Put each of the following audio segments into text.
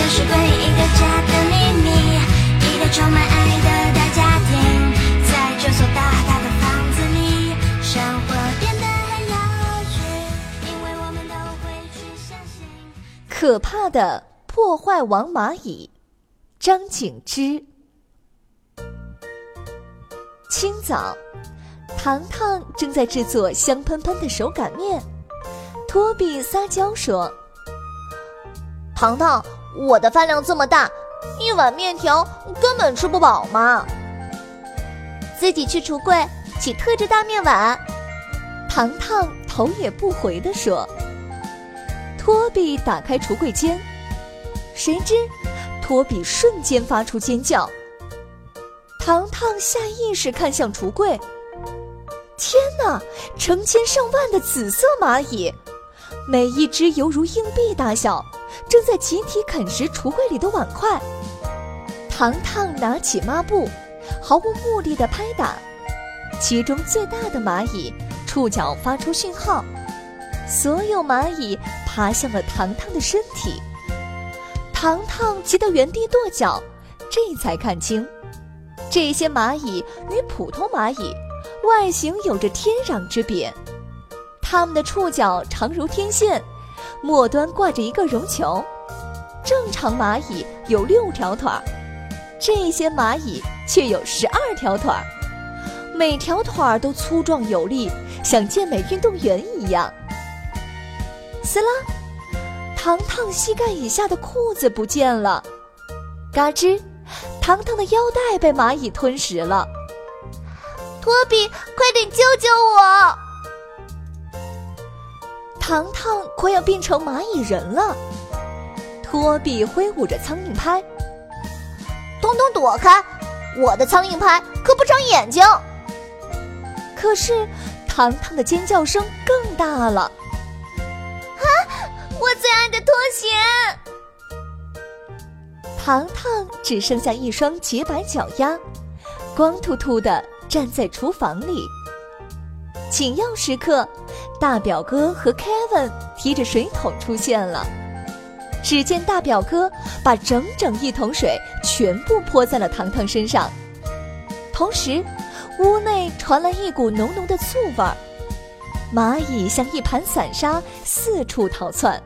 这是诡异的家的秘密。一个充满爱的大家庭，在这所大大的房子里，生活变得很有趣，因为我们都会去相信。可怕的破坏王蚂蚁，张景之。清早，糖糖正在制作香喷喷的手擀面。托比撒娇说：“糖糖，我的饭量这么大，一碗面条根本吃不饱嘛。自己去橱柜取特制大面碗。”糖糖头也不回地说。托比打开橱柜间，谁知托比瞬间发出尖叫。糖糖下意识看向橱柜，天哪！成千上万的紫色蚂蚁！每一只犹如硬币大小，正在集体啃食橱柜里的碗筷。糖糖拿起抹布，毫无目的的拍打。其中最大的蚂蚁触角发出讯号，所有蚂蚁爬向了糖糖的身体。糖糖急得原地跺脚，这才看清，这些蚂蚁与普通蚂蚁外形有着天壤之别。它们的触角长如天线，末端挂着一个绒球。正常蚂蚁有六条腿儿，这些蚂蚁却有十二条腿儿，每条腿儿都粗壮有力，像健美运动员一样。撕拉，糖糖膝盖以下的裤子不见了。嘎吱，糖糖的腰带被蚂蚁吞食了。托比，快点救救我！糖糖快要变成蚂蚁人了，托比挥舞着苍蝇拍，通通躲开！我的苍蝇拍可不长眼睛。可是，糖糖的尖叫声更大了。啊！我最爱的拖鞋！糖糖只剩下一双洁白脚丫，光秃秃的站在厨房里。紧要时刻。大表哥和 Kevin 提着水桶出现了。只见大表哥把整整一桶水全部泼在了糖糖身上，同时，屋内传来一股浓浓的醋味儿。蚂蚁像一盘散沙，四处逃窜。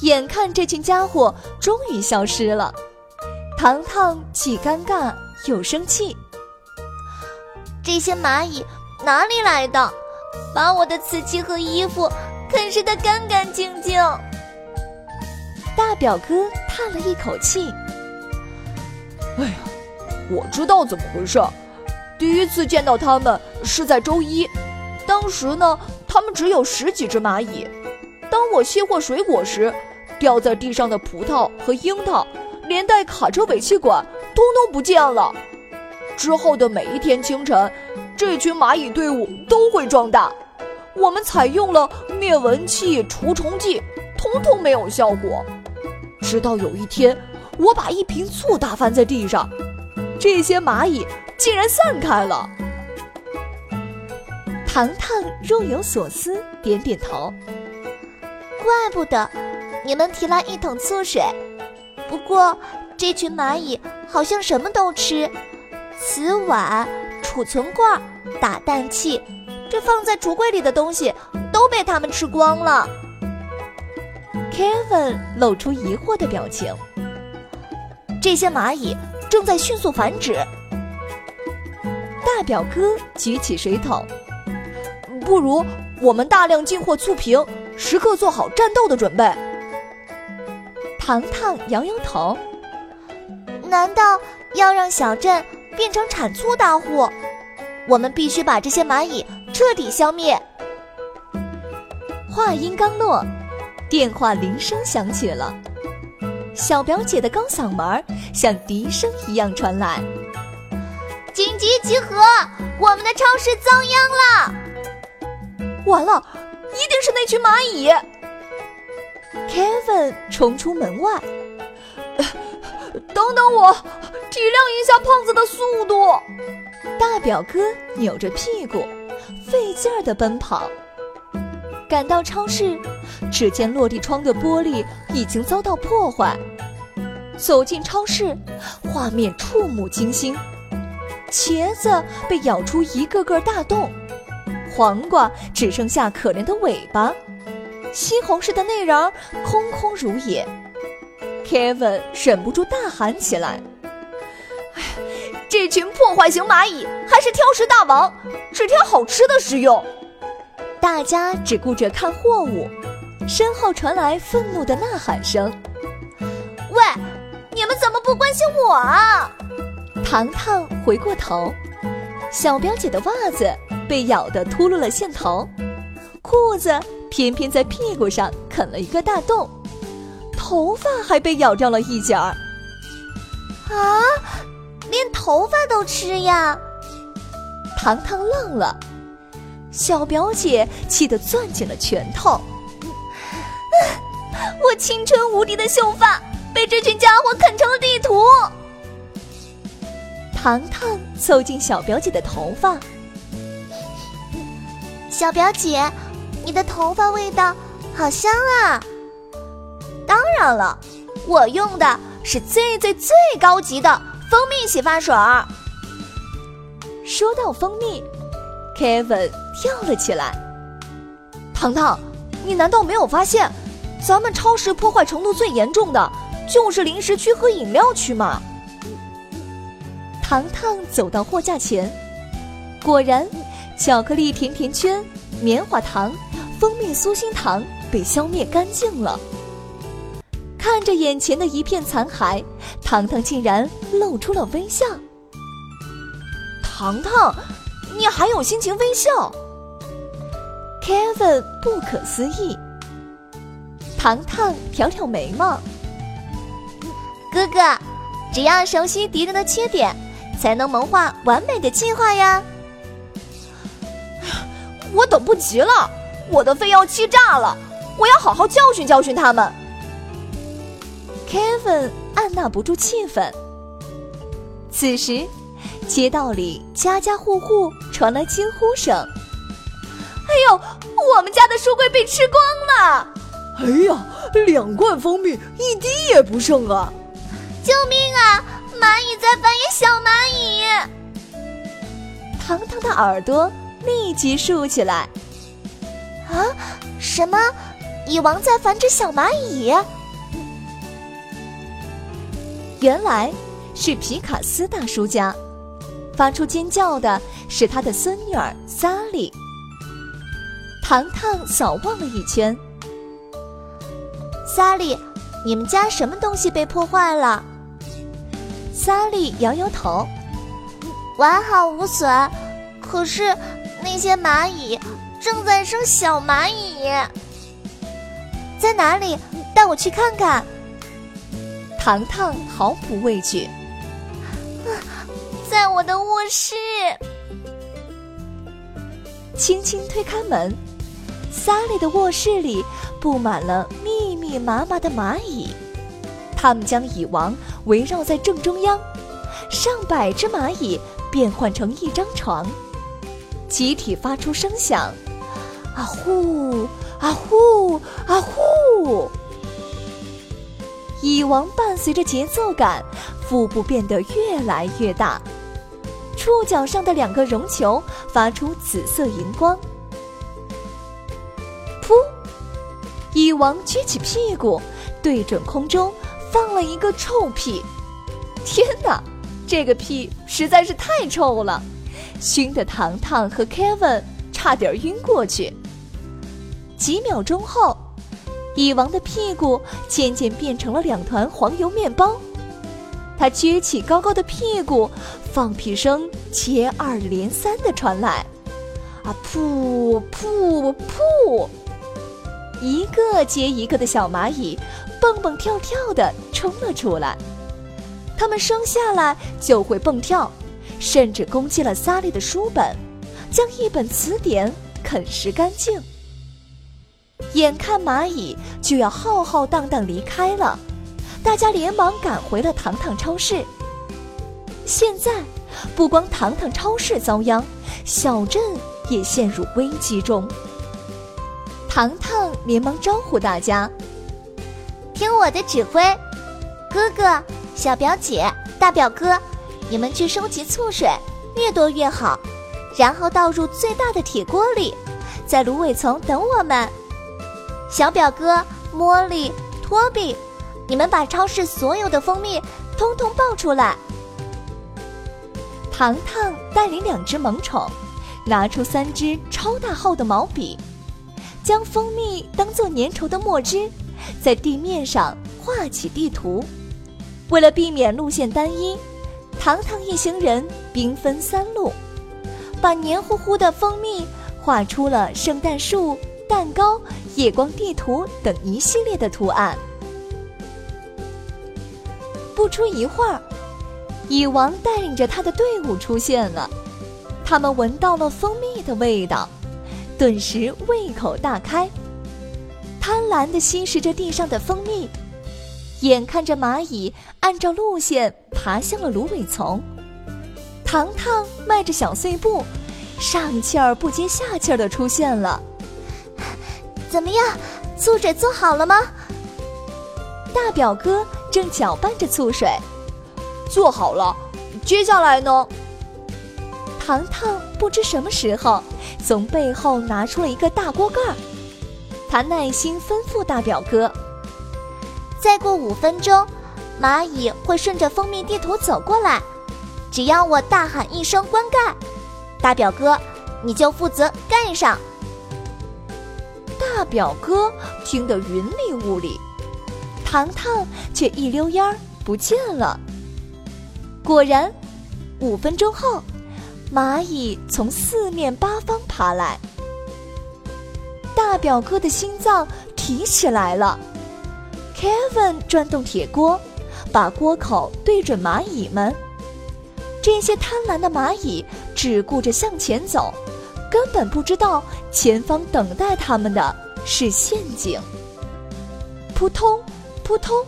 眼看这群家伙终于消失了，糖糖既尴尬又生气。这些蚂蚁哪里来的？把我的瓷器和衣服啃食的干干净净。大表哥叹了一口气：“哎呀，我知道怎么回事。第一次见到他们是在周一，当时呢，他们只有十几只蚂蚁。当我卸货水果时，掉在地上的葡萄和樱桃，连带卡车尾气管，通通不见了。之后的每一天清晨。”这群蚂蚁队伍都会壮大。我们采用了灭蚊器、除虫剂，通通没有效果。直到有一天，我把一瓶醋打翻在地上，这些蚂蚁竟然散开了。糖糖若有所思，点点头。怪不得你们提来一桶醋水。不过，这群蚂蚁好像什么都吃，瓷碗、储存罐。打蛋器，这放在橱柜里的东西都被他们吃光了。Kevin 露出疑惑的表情。这些蚂蚁正在迅速繁殖。大表哥举起水桶，不如我们大量进货醋瓶，时刻做好战斗的准备。糖糖摇摇头，难道要让小镇变成产醋大户？我们必须把这些蚂蚁彻底消灭。话音刚落，电话铃声响起了，小表姐的高嗓门像笛声一样传来：“紧急集合！我们的超市遭殃了！”完了，一定是那群蚂蚁！Kevin 冲出门外，等等我，体谅一下胖子的速度。大表哥扭着屁股，费劲儿地奔跑。赶到超市，只见落地窗的玻璃已经遭到破坏。走进超市，画面触目惊心：茄子被咬出一个个大洞。黄瓜只剩下可怜的尾巴，西红柿的内瓤空空如也。Kevin 忍不住大喊起来：“哎，这群破坏型蚂蚁还是挑食大王，只挑好吃的食用！”大家只顾着看货物，身后传来愤怒的呐喊声：“喂，你们怎么不关心我啊？”糖糖回过头，小表姐的袜子。被咬得秃噜了线头，裤子偏偏在屁股上啃了一个大洞，头发还被咬掉了一截儿。啊，连头发都吃呀！糖糖愣了，小表姐气得攥紧了拳头。我青春无敌的秀发被这群家伙啃成了地图。糖糖凑近小表姐的头发。小表姐，你的头发味道好香啊！当然了，我用的是最最最高级的蜂蜜洗发水儿。说到蜂蜜，Kevin 跳了起来。糖糖，你难道没有发现，咱们超市破坏程度最严重的就是零食区和饮料区吗？糖糖走到货架前，果然。巧克力甜甜圈、棉花糖、蜂蜜酥心糖被消灭干净了。看着眼前的一片残骸，糖糖竟然露出了微笑。糖糖，你还有心情微笑？Kevin 不可思议。糖糖挑挑眉毛，哥哥，只要熟悉敌人的缺点，才能谋划完美的计划呀。我等不及了，我的肺要气炸了！我要好好教训教训他们。Kevin 按捺不住气愤。此时，街道里家家户户传来惊呼声：“哎呦，我们家的书柜被吃光了！哎呀，两罐蜂蜜一滴也不剩啊！救命啊！蚂蚁在繁衍小蚂蚁！”糖糖的耳朵。立即竖起来！啊，什么？蚁王在繁殖小蚂蚁？原来是皮卡斯大叔家，发出尖叫的是他的孙女儿萨莉。糖糖扫望了一圈，萨莉，你们家什么东西被破坏了？萨莉摇摇头，完好无损，可是。那些蚂蚁正在生小蚂蚁，在哪里？带我去看看。糖糖毫不畏惧。在我的卧室。轻轻推开门，萨莉的卧室里布满了密密麻麻的蚂蚁，它们将蚁王围绕在正中央，上百只蚂蚁变换成一张床。集体发出声响，啊呼啊呼啊呼！蚁王伴随着节奏感，腹部变得越来越大，触角上的两个绒球发出紫色荧光。噗！蚁王撅起屁股，对准空中放了一个臭屁。天哪，这个屁实在是太臭了！熏得糖糖和 Kevin 差点晕过去。几秒钟后，蚁王的屁股渐渐变成了两团黄油面包。他撅起高高的屁股，放屁声接二连三的传来，啊噗噗噗！一个接一个的小蚂蚁蹦蹦跳跳地冲了出来。它们生下来就会蹦跳，甚至攻击了萨利的书本，将一本词典啃食干净。眼看蚂蚁就要浩浩荡荡离开了，大家连忙赶回了糖糖超市。现在，不光糖糖超市遭殃，小镇也陷入危机中。糖糖连忙招呼大家：“听我的指挥，哥哥、小表姐、大表哥，你们去收集醋水，越多越好，然后倒入最大的铁锅里，在芦苇丛等我们。小表哥、茉莉、托比，你们把超市所有的蜂蜜通通抱出来。”糖糖带领两只萌宠，拿出三支超大号的毛笔。将蜂蜜当做粘稠的墨汁，在地面上画起地图。为了避免路线单一，糖糖一行人兵分三路，把黏糊糊的蜂蜜画出了圣诞树、蛋糕、夜光地图等一系列的图案。不出一会儿，蚁王带领着他的队伍出现了，他们闻到了蜂蜜的味道。顿时胃口大开，贪婪地吸食着地上的蜂蜜，眼看着蚂蚁按照路线爬向了芦苇丛，糖糖迈着小碎步，上气儿不接下气儿的出现了。怎么样，醋水做好了吗？大表哥正搅拌着醋水，做好了。接下来呢？糖糖不知什么时候。从背后拿出了一个大锅盖儿，他耐心吩咐大表哥：“再过五分钟，蚂蚁会顺着蜂蜜地图走过来。只要我大喊一声‘关盖’，大表哥，你就负责盖上。”表哥听得云里雾里，糖糖却一溜烟儿不见了。果然，五分钟后。蚂蚁从四面八方爬来，大表哥的心脏提起来了。Kevin 转动铁锅，把锅口对准蚂蚁们。这些贪婪的蚂蚁只顾着向前走，根本不知道前方等待他们的是陷阱。扑通，扑通，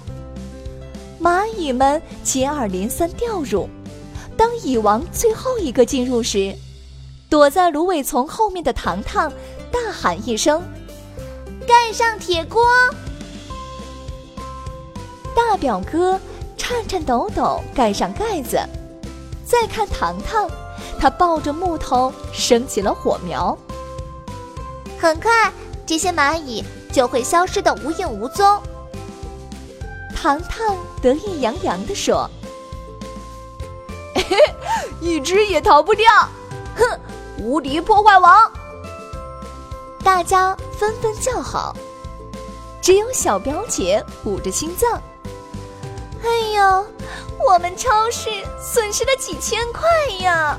蚂蚁们接二连三掉入。当蚁王最后一个进入时，躲在芦苇丛后面的糖糖大喊一声：“盖上铁锅！”大表哥颤颤抖抖盖上盖子，再看糖糖，他抱着木头升起了火苗。很快，这些蚂蚁就会消失的无影无踪。糖糖得意洋洋地说。一只也逃不掉！哼，无敌破坏王！大家纷纷叫好，只有小表姐捂着心脏。哎呦，我们超市损失了几千块呀！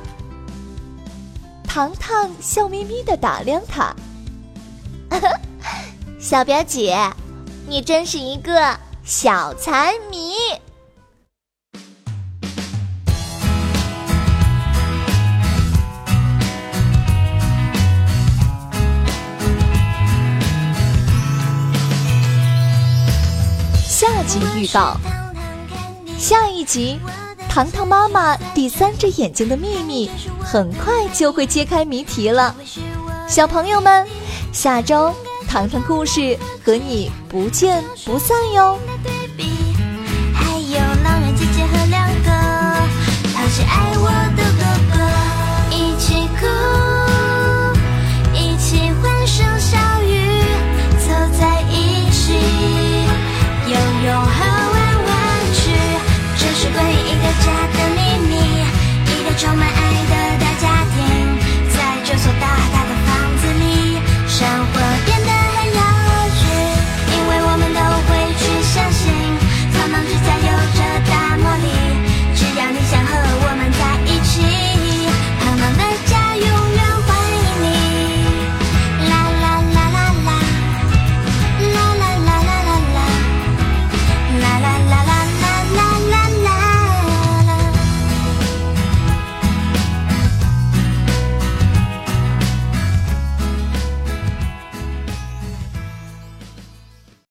糖糖笑眯眯的打量他，小表姐，你真是一个小财迷。下集预告：下一集，糖糖妈妈第三只眼睛的秘密很快就会揭开谜题了。小朋友们，下周糖糖故事和你不见不散哟。